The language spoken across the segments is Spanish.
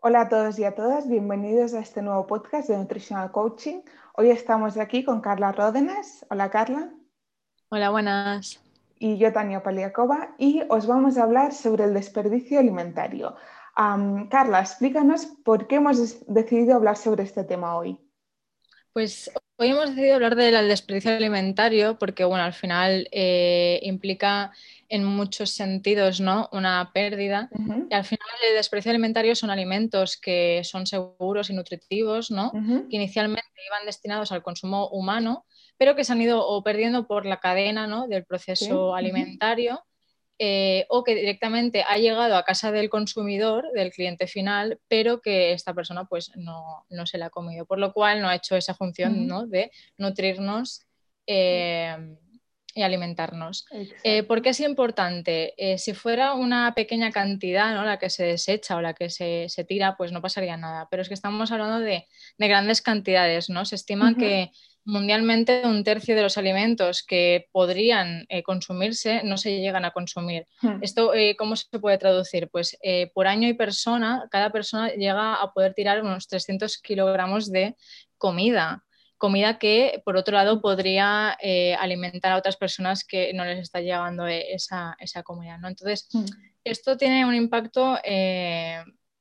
Hola a todos y a todas, bienvenidos a este nuevo podcast de Nutritional Coaching. Hoy estamos aquí con Carla Ródenas. Hola Carla. Hola, buenas. Y yo, Tania Paliakova, y os vamos a hablar sobre el desperdicio alimentario. Carla, explícanos por qué hemos decidido hablar sobre este tema hoy. Pues hoy hemos decidido hablar del desperdicio alimentario porque, bueno, al final eh, implica en muchos sentidos, ¿no? Una pérdida. Y al final el desperdicio alimentario son alimentos que son seguros y nutritivos, ¿no? Que inicialmente iban destinados al consumo humano, pero que se han ido o perdiendo por la cadena, ¿no? Del proceso alimentario. Eh, o que directamente ha llegado a casa del consumidor, del cliente final, pero que esta persona pues no, se la ha comido, por lo cual no ha hecho esa función ¿no? de nutrirnos eh, y alimentarnos. Eh, ¿Por qué es importante? si fuera una pequeña cantidad, ¿no? la que se desecha o la que se, tira, pues no pasaría nada, pero es que estamos hablando de, grandes cantidades, ¿no? Se estima que mundialmente un tercio de los alimentos que podrían eh, consumirse no se llegan a consumir. Hmm. ¿Esto eh, cómo se puede traducir? Pues eh, por año y persona, cada persona llega a poder tirar unos 300 kilogramos de comida. Comida que, por otro lado, podría alimentar a otras personas que no les está llegando esa, esa comida. ¿no? Entonces, hmm. esto tiene un impacto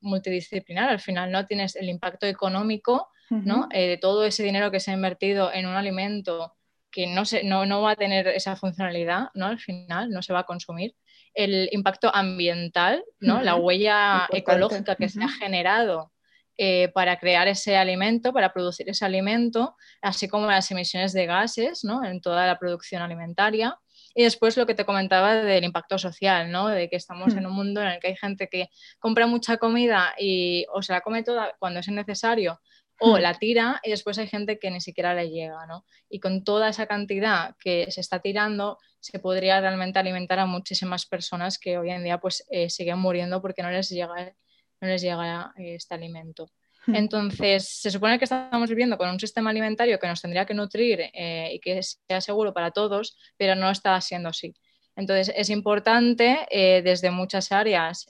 multidisciplinar. Al final, ¿no? Tienes el impacto económico, ¿no? Eh, de todo ese dinero que se ha invertido en un alimento que no, se, no, no, va a tener esa funcionalidad, ¿no? Al final, no se va a consumir. El impacto ambiental, ¿no? La huella ecológica que se ha generado eh, para crear ese alimento, para producir ese alimento, así como las emisiones de gases, ¿no? En toda la producción alimentaria. Y después lo que te comentaba del impacto social, ¿no? De que estamos en un mundo en el que hay gente que compra mucha comida y o se la come toda cuando es necesario o la tira y después hay gente que ni siquiera le llega, ¿no? Y con toda esa cantidad que se está tirando, se podría realmente alimentar a muchísimas personas que hoy en día pues eh, siguen muriendo porque no les llega, no les llega eh, este alimento. Entonces, se supone que estamos viviendo con un sistema alimentario que nos tendría que nutrir eh, y que sea seguro para todos, pero no está siendo así. Entonces, es importante desde muchas áreas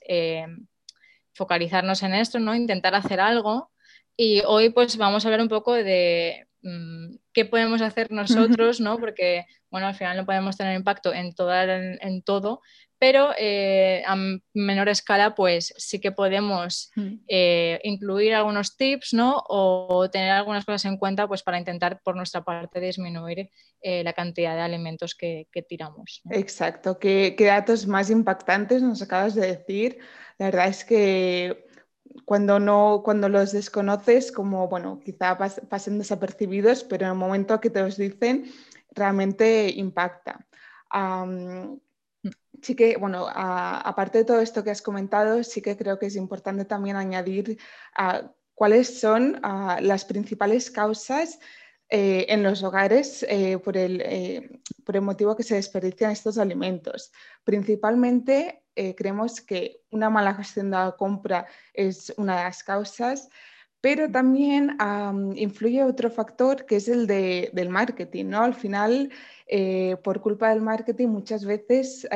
focalizarnos en esto, ¿no? intentar hacer algo y hoy pues vamos a hablar un poco de mm, qué podemos hacer nosotros, ¿no? Porque, bueno, al final no podemos tener impacto en, en, todo, pero eh, a menor escala pues sí que podemos eh, incluir algunos tips, ¿no? O tener algunas cosas en cuenta pues para intentar por nuestra parte disminuir eh, la cantidad de alimentos que, tiramos. Exacto, ¿Qué, ¿Qué datos más impactantes nos acabas de decir. La verdad es que cuando, no, cuando los desconoces, como, bueno, quizá pasen desapercibidos, pero en el momento que te los dicen, realmente impacta. sí que, bueno, aparte de todo esto que has comentado, sí que creo que es importante también añadir cuáles son las principales causas eh, en los hogares eh, por, el, eh, por, el, motivo que se desperdician estos alimentos. Principalmente creemos que una mala gestión de la compra es una de las causas, pero también influye otro factor que es el de, del marketing. ¿no? Al final, por culpa del marketing, muchas veces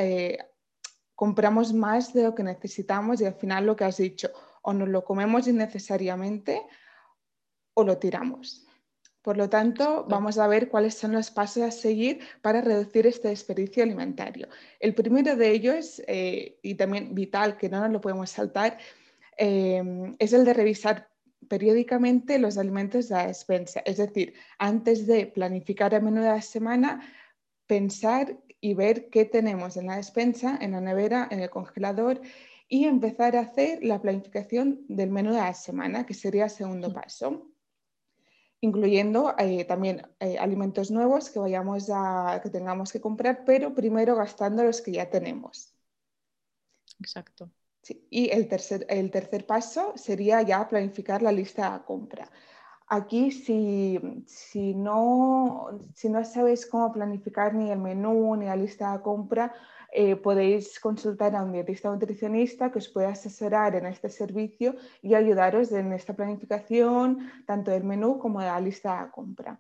compramos más de lo que necesitamos y al final lo que has dicho, o nos lo comemos innecesariamente o lo tiramos. Por lo tanto, vamos a ver cuáles son los pasos a seguir para reducir este desperdicio alimentario. El primero de ellos, eh, y también vital, que no nos lo podemos saltar, eh, es el de revisar periódicamente los alimentos de la despensa. Es decir, antes de planificar el menú de la semana, pensar y ver qué tenemos en la despensa, en la nevera, en el congelador y empezar a hacer la planificación del menú de la semana, que sería el segundo mm. paso incluyendo eh, también eh, alimentos nuevos que, vayamos a, que tengamos que comprar, pero primero gastando los que ya tenemos. Exacto. Y el tercer, el tercer paso sería ya planificar la lista de compra. Aquí, si, si, no, si no sabes cómo planificar ni el menú ni la lista de compra, eh, podéis consultar a un dietista o nutricionista que os pueda asesorar en este servicio y ayudaros en esta planificación, tanto del menú como de la lista de compra.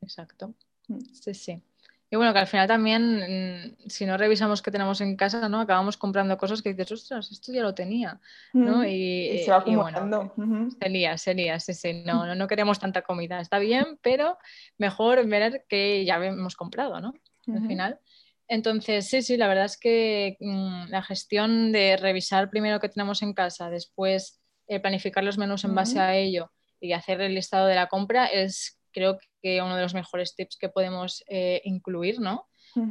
Exacto. Mm. Sí, sí. Y bueno, que al final también, mm, si no revisamos qué tenemos en casa, ¿no? Acabamos comprando cosas que dices, ostras, esto ya lo tenía, ¿no? Y, se va acumulando. bueno, sería, sería, sí, sí, no, no, no, queremos tanta comida, está bien, pero mejor ver que ya hemos comprado, ¿no? Al final. Entonces, sí, sí, la verdad es que mm, la gestión de revisar primero qué tenemos en casa, después eh, planificar los menús en base a ello y hacer el listado de la compra es creo que uno de los mejores tips que podemos eh, incluir, ¿no?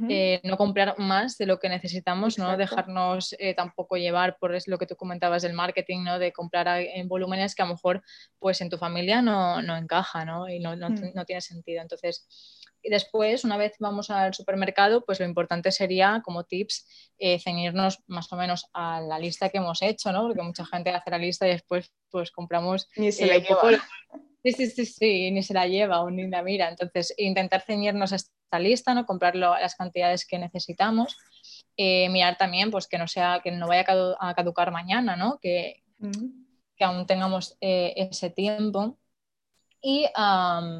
Eh, no comprar más de lo que necesitamos, no dejarnos eh, tampoco llevar por lo que tú comentabas del marketing, ¿no? de comprar en volúmenes que a lo mejor pues en tu familia no, no encaja ¿no? y no, no, mm. no, tiene sentido. Entonces, y después, una vez vamos al supermercado, pues lo importante sería, como tips, ceñirnos más o menos a la lista que hemos hecho, ¿no? porque mucha gente hace la lista y después pues compramos... Y se le Sí, sí, sí, sí, ni se la lleva o ni la mira. Entonces, intentar ceñirnos a esta lista, ¿no? Comprar las cantidades que necesitamos. Eh, mirar también, pues que no sea, que no vaya a caducar mañana, ¿no? Que, que aún tengamos eh, ese tiempo. Y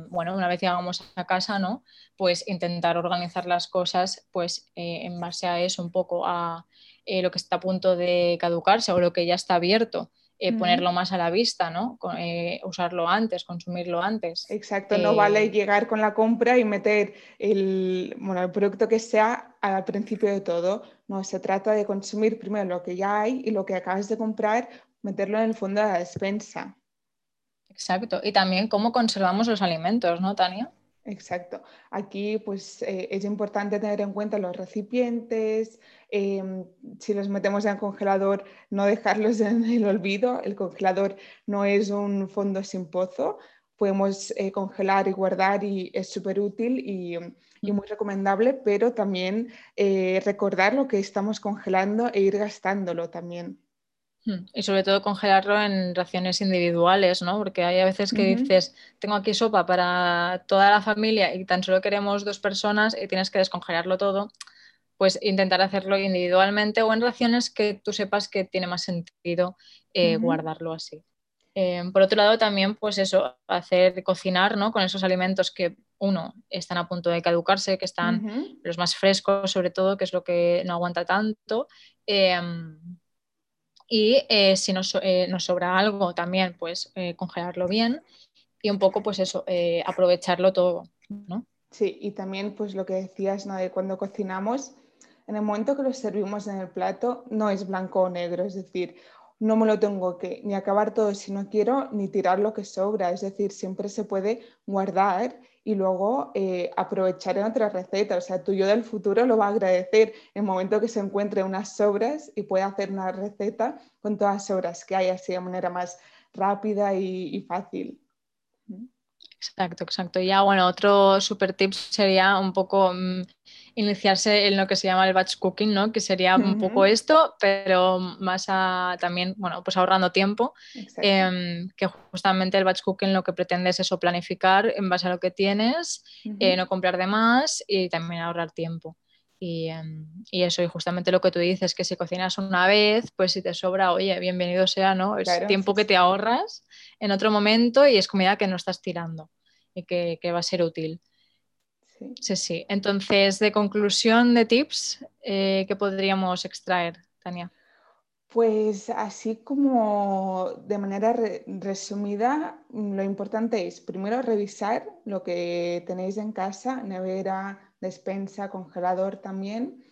bueno, una vez llegamos a casa, ¿no? Pues intentar organizar las cosas, pues eh, en base a eso, un poco a lo que está a punto de caducarse o lo que ya está abierto eh, ponerlo más a la vista, ¿no? Eh, usarlo antes, consumirlo antes. Exacto, no vale eh, llegar con la compra y meter el, bueno, el producto que sea al principio de todo. No, se trata de consumir primero lo que ya hay y lo que acabas de comprar, meterlo en el fondo de la despensa. Exacto, y también cómo conservamos los alimentos, ¿no, Tania? Exacto. Aquí pues eh, es importante tener en cuenta los recipientes, em, si los metemos en el congelador, no dejarlos en el olvido. El congelador no es un fondo sin pozo. Podemos eh, congelar y guardar y es súper útil y, muy recomendable, pero también eh, recordar lo que estamos congelando e ir gastándolo también. Y sobre todo congelarlo en raciones individuales, ¿no? Porque hay a veces que dices, tengo aquí sopa para toda la familia y tan solo queremos dos personas y tienes que descongelarlo todo, pues intentar hacerlo individualmente o en raciones que tú sepas que tiene más sentido eh, guardarlo así. Eh, por otro lado, también, pues eso, hacer cocinar, ¿no? Con esos alimentos que, uno, están a punto de caducarse, que están los más frescos, sobre todo, que es lo que no aguanta tanto. Em, y eh, si eh, nos, sobra algo también, pues eh, congelarlo bien y un poco, pues eso, aprovecharlo todo, ¿no? Sí, y también pues lo que decías, ¿no? De cuando cocinamos, en el momento que lo servimos en el plato, no es blanco o negro, es decir, no me lo tengo que ni acabar todo si no quiero, ni tirar lo que sobra, es decir, siempre se puede guardar y luego eh, aprovechar en otra receta. O sea, tu yo del futuro lo va a agradecer en el momento que se encuentre unas sobras y pueda hacer una receta con todas las sobras que hay así de manera más rápida y, fácil. Exacto, exacto. Ya, bueno, otro super tip sería un poco mm, iniciarse en lo que se llama el batch cooking, ¿no? Que sería un poco esto, pero más a, también, bueno, pues ahorrando tiempo, em, que justamente el batch cooking lo que pretende es eso, planificar en base a lo que tienes, eh, no comprar de más y también ahorrar tiempo. Y, em, y, eso, y justamente lo que tú dices, que si cocinas una vez, pues si te sobra, oye, bienvenido sea, ¿no? Es tiempo que te ahorras en otro momento y es comida que no estás tirando y que, que va a ser útil. Sí. sí, Entonces, de conclusión de tips, eh, ¿qué podríamos extraer, Tania? Pues así como de manera resumida, lo importante es primero revisar lo que tenéis en casa, nevera, despensa, congelador también,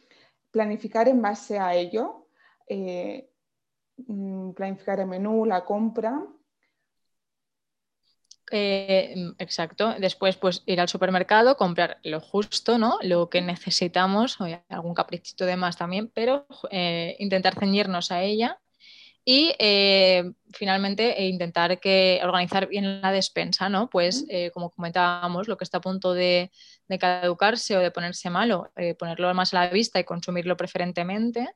planificar en base a ello, eh, mm, planificar el menú, la compra eh, exacto. Después, pues ir al supermercado, comprar lo justo, ¿no? Lo que necesitamos, o algún caprichito de más también, pero eh, intentar ceñirnos a ella y eh, finalmente intentar que organizar bien la despensa, ¿no? Pues como comentábamos, lo que está a punto de, de caducarse o de ponerse malo, ponerlo más a la vista y consumirlo preferentemente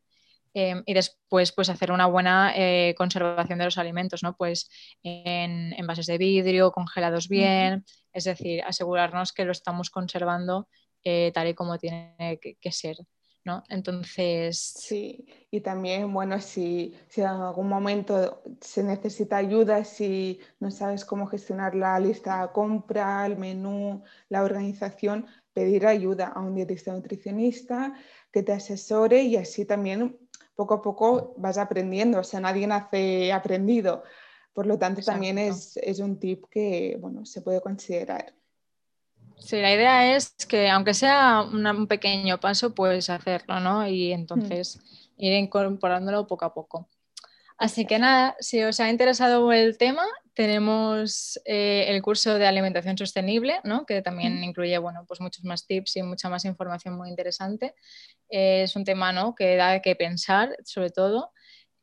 Em, y después, pues hacer una buena eh, conservación de los alimentos, ¿no? Pues en envases de vidrio, congelados bien, es decir, asegurarnos que lo estamos conservando eh, tal y como tiene que, ser. ¿no? Entonces. Sí, y también, bueno, si, si, en algún momento se necesita ayuda, si no sabes cómo gestionar la lista de compra, el menú, la organización, pedir ayuda a un dietista nutricionista que te asesore y así también poco a poco vas aprendiendo, o sea, nadie nace aprendido. Por lo tanto, también es, un tip que bueno, se puede considerar. Sí, la idea es que aunque sea un pequeño paso, puedes hacerlo, ¿no? Y entonces mm. ir incorporándolo poco a poco. Así que nada, si os ha interesado el tema, tenemos eh, el curso de alimentación sostenible, ¿no? que también incluye bueno, pues muchos más tips y mucha más información muy interesante. Eh, es un tema ¿no? que da que pensar, sobre todo.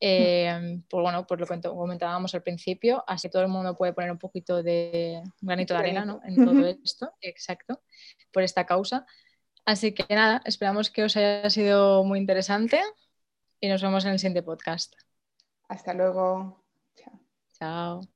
Eh, por, bueno, por lo que comentábamos al principio, así todo el mundo puede poner un poquito de granito de arena ¿no? en todo esto, exacto, por esta causa. Así que nada, esperamos que os haya sido muy interesante y nos vemos en el siguiente podcast. Hasta luego. Chao. Chao.